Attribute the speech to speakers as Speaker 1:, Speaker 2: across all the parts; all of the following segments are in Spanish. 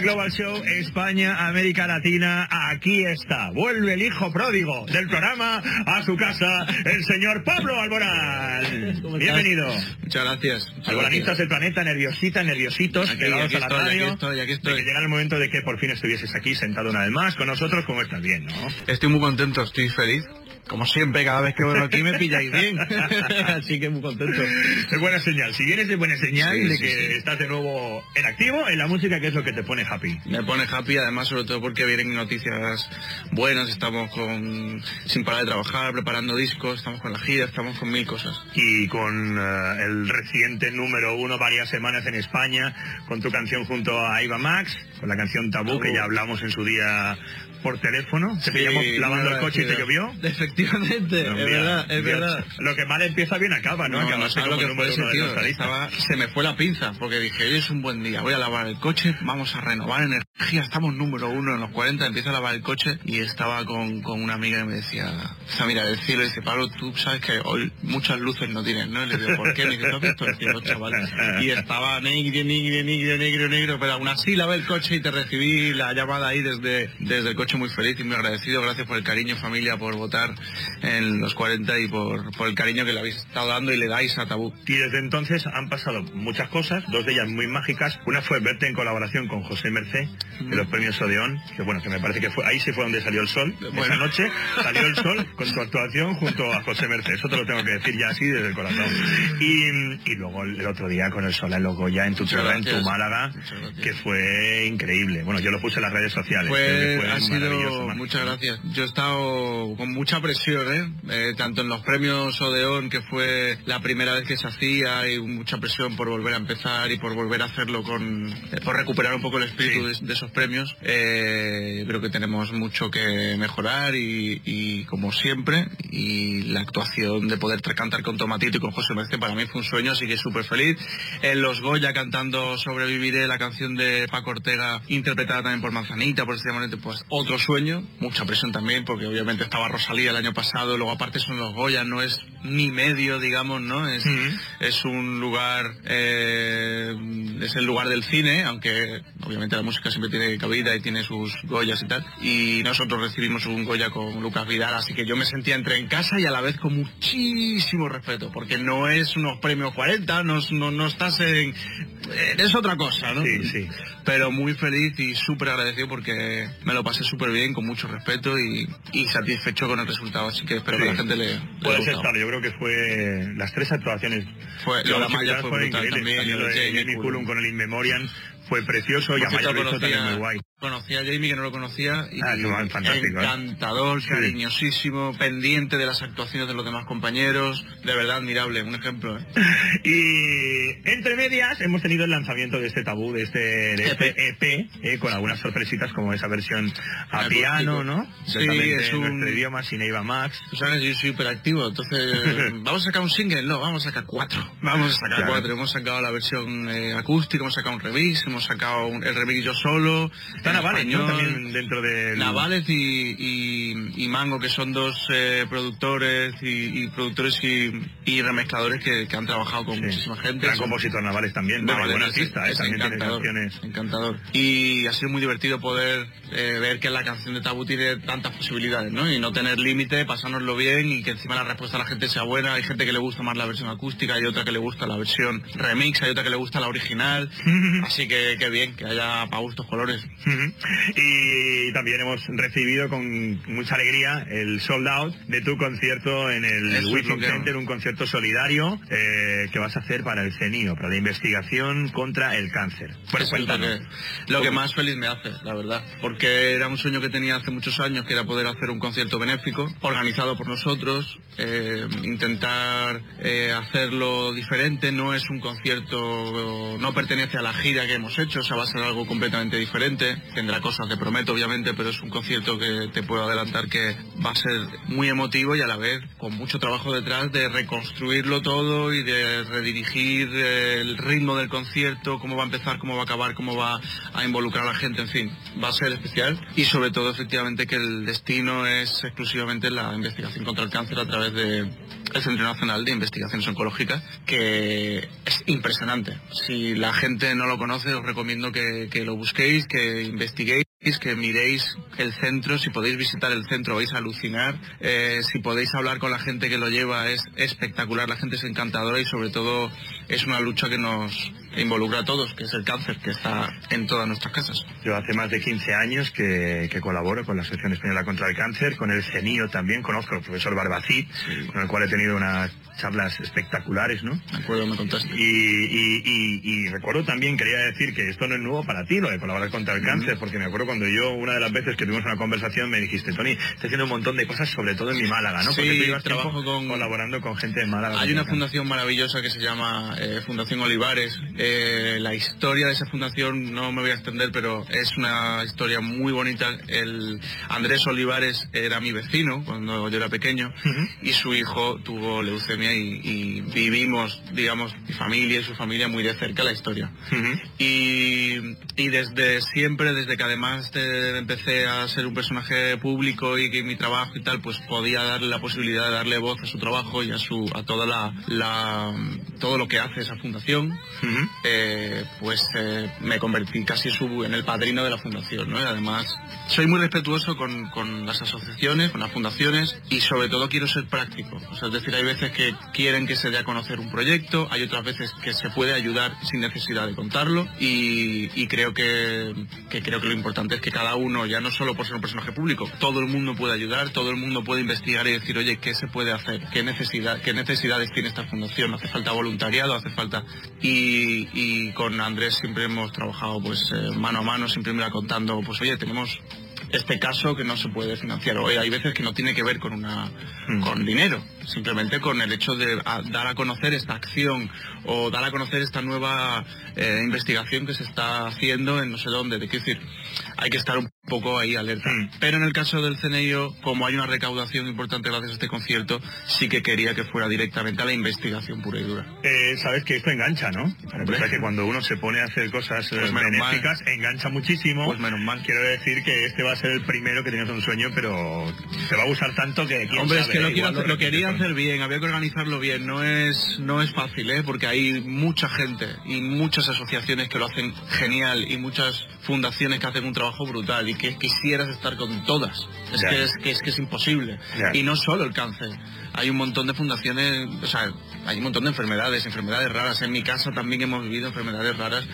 Speaker 1: Los 40 Global Show, España, América Latina, aquí está. Vuelve el hijo pródigo del programa a su casa, el señor Pablo Alborán. Bienvenido.
Speaker 2: Muchas gracias.
Speaker 1: Alboranistas del planeta, nerviositas, nerviositos,
Speaker 2: Aquí, aquí
Speaker 1: a la
Speaker 2: estoy,
Speaker 1: radio.
Speaker 2: aquí estoy, aquí estoy.
Speaker 1: De que llegara el momento de que por fin estuvieses aquí sentado una vez más con nosotros, como estás bien, ¿no?
Speaker 2: Estoy muy contento, estoy feliz. Como siempre, cada vez que vengo aquí me pilláis bien. Así que muy contento.
Speaker 1: Es buena señal. Si vienes es buena señal
Speaker 2: Sí,
Speaker 1: de
Speaker 2: sí,
Speaker 1: que
Speaker 2: sí.
Speaker 1: estás de nuevo en activo en la música, que es lo que te pone happy.
Speaker 2: Me pone happy, además, sobre todo porque vienen noticias buenas. Estamos con sin parar de trabajar, preparando discos, estamos con la gira, estamos con mil cosas.
Speaker 1: y con eh, el reciente número uno varias semanas en España, con tu canción junto a Iva Max, con la canción Tabú,
Speaker 2: Tabú.
Speaker 1: que ya hablamos en su día por teléfono. Te pillamos lavando el coche y te llovió.
Speaker 2: Efectivamente,
Speaker 1: No,
Speaker 2: es
Speaker 1: mira,
Speaker 2: verdad, es
Speaker 1: Dios,
Speaker 2: verdad.
Speaker 1: Lo que mal empieza bien acaba, ¿no?
Speaker 2: No, lo que fue ese tío. Estaba- se me fue la pinza porque dije, hoy es un buen día, voy a lavar el coche, vamos a renovar energía, estamos número uno en los 40, empiezo a lavar el coche y estaba con, con una amiga y me decía, o sea, mira, del cielo, y dice, Pablo, tú sabes que hoy muchas luces no tienes, ¿no? Y le digo, ¿por qué? Me dice, ¿tú has visto el cielo, chaval? Y estaba negro, negro, negro, negro, negro, pero aún así lavé el coche y te recibí la llamada ahí desde, desde el coche muy feliz y muy agradecido, gracias por el cariño, familia, por votar en los 40 y por, por el cariño que le habéis estado dando y le dais a Tabú.
Speaker 1: Y desde entonces han pasado muchas cosas, dos de ellas muy mágicas. Una fue verte en colaboración con José Mercé, de los premios Odeón, que bueno, que me parece que fue ahí sí fue donde salió el sol. Esa
Speaker 2: Bueno.
Speaker 1: noche salió el sol con tu actuación junto a José Mercé. Eso te lo tengo que decir ya así desde el corazón. Y, y luego el otro día con el sol en Logoya, en tu tierra, en tu. Málaga, que fue increíble. Bueno, yo lo puse en las redes sociales.
Speaker 2: Pues
Speaker 1: fue
Speaker 2: ha sido, muchas gracias. Yo he estado con mucha presión, ¿eh? Eh, tanto en los premios Odeón, que fue la primera vez que se hacía, y mucha presión por volver a empezar y por volver a hacerlo con, eh, por recuperar un poco el espíritu de, de esos premios. Eh, creo que tenemos mucho que mejorar y, y como siempre, y la actuación de poder cantar con Tomatito y con José Merced para mí fue un sueño, así que súper feliz. En los Goya cantando Sobreviviré, la canción de Paco Ortega, interpretada también por Manzanita, por este momento, pues otro sueño, mucha presión también, porque obviamente estaba Rosalía el año pasado, luego aparte son los Goya, no es ni medio, digamos, ¿no? Es, es un lugar, eh, es el lugar del cine, aunque obviamente la música siempre tiene cabida y tiene sus Goyas y tal, y nosotros recibimos un Goya con Lucas Vidal, así que yo me sentía entre en casa y a la vez con muchísimo respeto, porque no es unos premios 40, no, no, no estás en... Es otra cosa, ¿no?
Speaker 1: Sí, sí.
Speaker 2: Pero muy feliz y súper agradecido porque me lo pasé súper bien, con mucho respeto y, y satisfecho con el resultado, así que espero
Speaker 1: Sí.
Speaker 2: que la gente le, le
Speaker 1: Puede
Speaker 2: haya
Speaker 1: ser, claro, yo creo que fue las tres actuaciones.
Speaker 2: Fue- lo de
Speaker 1: musicales
Speaker 2: fue
Speaker 1: fueron
Speaker 2: brutal
Speaker 1: increíbles.
Speaker 2: también,
Speaker 1: lo
Speaker 2: lo de Jamie. Cullum
Speaker 1: con el In Memoriam fue precioso y lo hizo también muy guay.
Speaker 2: conocí a Jamie que no lo conocía y
Speaker 1: Ah, no, fantástico, ¿eh?
Speaker 2: encantador,
Speaker 1: Sí.
Speaker 2: cariñosísimo, pendiente de las actuaciones de los demás compañeros, de verdad admirable, un ejemplo. ¿eh?
Speaker 1: Y entre medias hemos tenido el lanzamiento de este tabú, de este, de este EP, eh, con algunas sorpresitas como esa versión a piano, ¿no?
Speaker 2: Sí, es
Speaker 1: en
Speaker 2: un-
Speaker 1: nuestro idioma, sin Eva Max.
Speaker 2: Tú sabes, yo soy hiperactivo, entonces vamos a sacar un single, no, vamos a sacar cuatro. Vamos a sacar
Speaker 1: Claro.
Speaker 2: cuatro. Hemos sacado la versión eh, acústica, hemos sacado un remix, hemos sacado un- el remix yo solo.
Speaker 1: Está Navales, ¿no?
Speaker 2: español.
Speaker 1: También dentro del...
Speaker 2: Navales y, y- y Mango, que son dos eh, productores y, y productores y, y remezcladores que, que han trabajado con
Speaker 1: Sí.
Speaker 2: muchísima gente.
Speaker 1: Gran
Speaker 2: Son-
Speaker 1: compositor Navales también. Bueno,
Speaker 2: Navales
Speaker 1: buen
Speaker 2: es-
Speaker 1: artista, eh,
Speaker 2: es
Speaker 1: tiene
Speaker 2: encantador,
Speaker 1: canciones.
Speaker 2: encantador. Y ha sido muy divertido poder eh, ver que la canción de Tabú tiene tantas posibilidades, ¿no? Y no tener límite, pasárnoslo bien y que encima la respuesta de la gente sea buena. Hay gente que le gusta más la versión acústica, hay otra que le gusta la versión remix, hay otra que le gusta la original. Así que qué bien, que haya para gustos colores.
Speaker 1: Y también hemos recibido con mucha alegría el sold out de tu concierto en el Wizzing Center, un concierto solidario eh, que vas a hacer para el CENIO, para la investigación contra el cáncer.
Speaker 2: Pues lo que más feliz me hace, la verdad, porque era un sueño que tenía hace muchos años, que era poder hacer un concierto benéfico, organizado por nosotros, eh, intentar eh, hacerlo diferente, no es un concierto, no pertenece a la gira que hemos hecho, o sea, va a ser algo completamente diferente, tendrá cosas, te prometo, obviamente, pero es un concierto que te puedo adelantar que va a ser muy emotivo y a la vez con mucho trabajo detrás de reconstruirlo todo y de redirigir el ritmo del concierto, cómo va a empezar, cómo va a acabar, cómo va a involucrar a la gente, en fin, va a ser especial. Y sobre todo efectivamente que el destino es exclusivamente la investigación contra el cáncer a través del Centro Nacional de Investigaciones Oncológicas, que es impresionante. Si la gente no lo conoce, os recomiendo que, que lo busquéis, que investiguéis que miréis el centro, si podéis visitar el centro vais a alucinar, eh, si podéis hablar con la gente que lo lleva es espectacular, la gente es encantadora y sobre todo es una lucha que nos involucra a todos, que es el cáncer, que está en todas nuestras casas.
Speaker 1: Yo hace más de 15 años que, colaboro con la Asociación Española contra el Cáncer, con el CENIO también, conozco al profesor Barbacid, con el cual he tenido unas charlas espectaculares, ¿no?
Speaker 2: Me acuerdo, me contaste.
Speaker 1: Y, recuerdo también, quería decir que esto no es nuevo para ti, lo de colaborar contra el cáncer, porque me acuerdo cuando yo, una de las veces que tuvimos una conversación, me dijiste, Tony, estoy haciendo un montón de cosas, sobre todo en mi Málaga, ¿no?
Speaker 2: Porque sí, trabajo con...
Speaker 1: colaborando con gente de Málaga.
Speaker 2: Hay una fundación maravillosa que se llama eh, Fundación Olivares. Eh, la historia de esa fundación, no me voy a extender, pero es una historia muy bonita. El Andrés Olivares era mi vecino cuando yo era pequeño y su hijo tuvo leucemia y, vivimos, digamos, mi familia y su familia muy de cerca la historia. y, y desde siempre, desde que además empecé a ser un personaje público y que mi trabajo y tal, pues podía darle la posibilidad de darle voz a su trabajo y a su a toda la, todo lo que hace esa fundación, eh, pues eh, me convertí casi en el padrino de la fundación, ¿no? además soy muy respetuoso con, las asociaciones, con las fundaciones y sobre todo quiero ser práctico. es decir, hay veces que quieren que se dé a conocer un proyecto, hay otras veces que se puede ayudar sin necesidad de contarlo y, creo que creo que lo importante es que cada uno, ya no solo por ser un personaje público, todo el mundo puede ayudar, todo el mundo puede investigar y decir, oye, ¿qué se puede hacer? ¿Qué, necesidad, qué necesidades tiene esta fundación? ¿Hace falta voluntariado? ¿Hace falta...? Y, con Andrés siempre hemos trabajado pues eh, mano a mano, siempre me contando, pues oye, tenemos este caso que no se puede financiar. Hoy hay veces que no tiene que ver con una mm. con dinero, simplemente con el hecho de dar a conocer esta acción o dar a conocer esta nueva eh, investigación que se está haciendo en no sé dónde. De qué decir, hay que estar un poco ahí alerta. Mm. Pero en el caso del CNIO, como hay una recaudación importante gracias a este concierto, sí que quería que fuera directamente a la investigación pura y dura.
Speaker 1: Eh, Sabes que esto engancha, ¿no? O que cuando uno se pone a hacer cosas pues benéficas, engancha muchísimo.
Speaker 2: Pues menos mal.
Speaker 1: Quiero decir que este va a ser el primero que tenías un sueño, pero te va a gustar tanto que...
Speaker 2: Hombre, es que lo, quiero lo, quería hacer bien, había que organizarlo bien. No es, no es fácil, ¿eh? Porque hay mucha gente y muchas asociaciones que lo hacen genial y muchas fundaciones que hacen un trabajo brutal y que quisieras estar con todas. Es, que, es, que, es que es imposible. Y no solo el cáncer. Hay un montón de fundaciones, o sea, hay un montón de enfermedades, enfermedades raras. En mi casa también hemos vivido enfermedades raras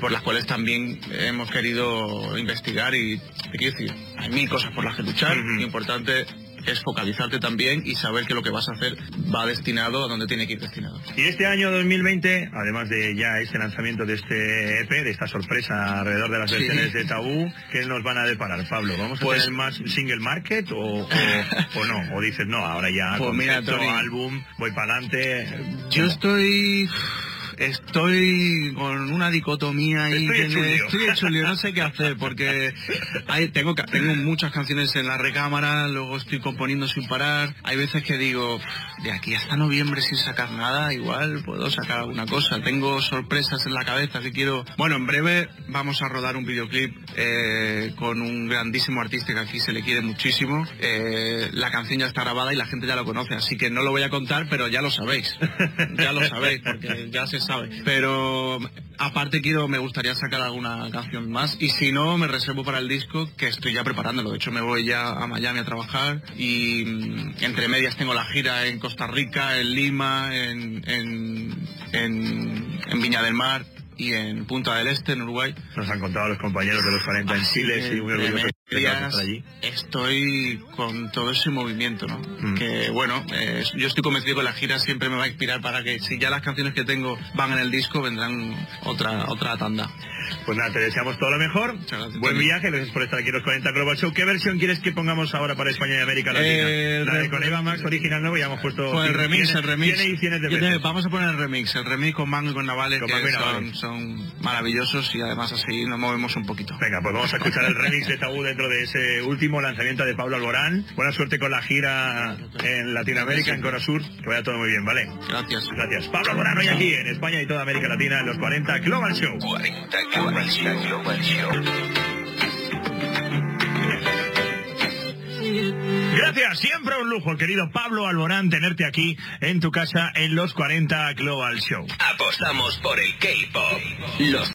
Speaker 2: por las cuales también hemos querido investigar y, quiero decir, hay mil cosas por las que luchar. Lo importante es focalizarte también y saber que lo que vas a hacer va destinado a donde tiene que ir destinado.
Speaker 1: Y este año 2020, además de ya este lanzamiento de este EP, de esta sorpresa alrededor de las versiones de Tabú, ¿qué nos van a deparar, Pablo? ¿Vamos a pues, tener más single market o, o, no? ¿O dices, no, ahora ya
Speaker 2: pues mira,
Speaker 1: álbum, voy para adelante?
Speaker 2: Yo estoy estoy con una dicotomía y
Speaker 1: estoy,
Speaker 2: hecho no sé qué hacer porque hay, tengo, tengo muchas canciones en la recámara, luego estoy componiendo sin parar. Hay veces que digo, de aquí hasta noviembre sin sacar nada, igual puedo sacar alguna cosa. Tengo sorpresas en la cabeza que quiero... Bueno, en breve vamos a rodar un videoclip eh, con un grandísimo artista que aquí se le quiere muchísimo. Eh, la canción ya está grabada y la gente ya lo conoce, así que no lo voy a contar, pero ya lo sabéis. ya lo sabéis, porque ya se sabe. Pero aparte quiero, me gustaría sacar alguna canción más y si no, me reservo para el disco que estoy ya preparándolo. De hecho, me voy ya a Miami a trabajar y mm, entre medias tengo la gira en Costa Rica, en Lima, en, en, en Viña del Mar y en Punta del Este, en Uruguay.
Speaker 1: Nos han contado los compañeros de los 40 en Chile, sí, muy orgullosos
Speaker 2: Estoy con todo ese movimiento, ¿no? Mm. Que bueno, eh, yo estoy convencido que la gira siempre me va a inspirar para que si ya las canciones que tengo van en el disco, vendrán otra, otra tanda.
Speaker 1: Pues nada, te deseamos todo lo mejor. Buen viaje, gracias por estar aquí en los 40 Global Show. ¿Qué versión quieres que pongamos ahora para España y América Latina? la de con Eva Max original nuevo, ya hemos puesto...
Speaker 2: Pues el remix, el remix.
Speaker 1: de
Speaker 2: Vamos a poner el remix, el remix con Mango y con Navales, que son, son, maravillosos y además así nos movemos un poquito.
Speaker 1: Venga, pues vamos a escuchar el remix de Tabú dentro de ese último lanzamiento de Pablo Alborán. Buena suerte con la gira en Latinoamérica, en Sur. Que vaya todo muy bien, ¿vale?
Speaker 2: Gracias.
Speaker 1: Gracias. Pablo Alborán hoy aquí en España y toda América Latina en los 40 Global Show.
Speaker 3: 40
Speaker 1: Gracias, siempre un lujo, querido Pablo Alborán, tenerte aquí en tu casa en los 40 Global Show.
Speaker 3: Apostamos por el K-Pop. Los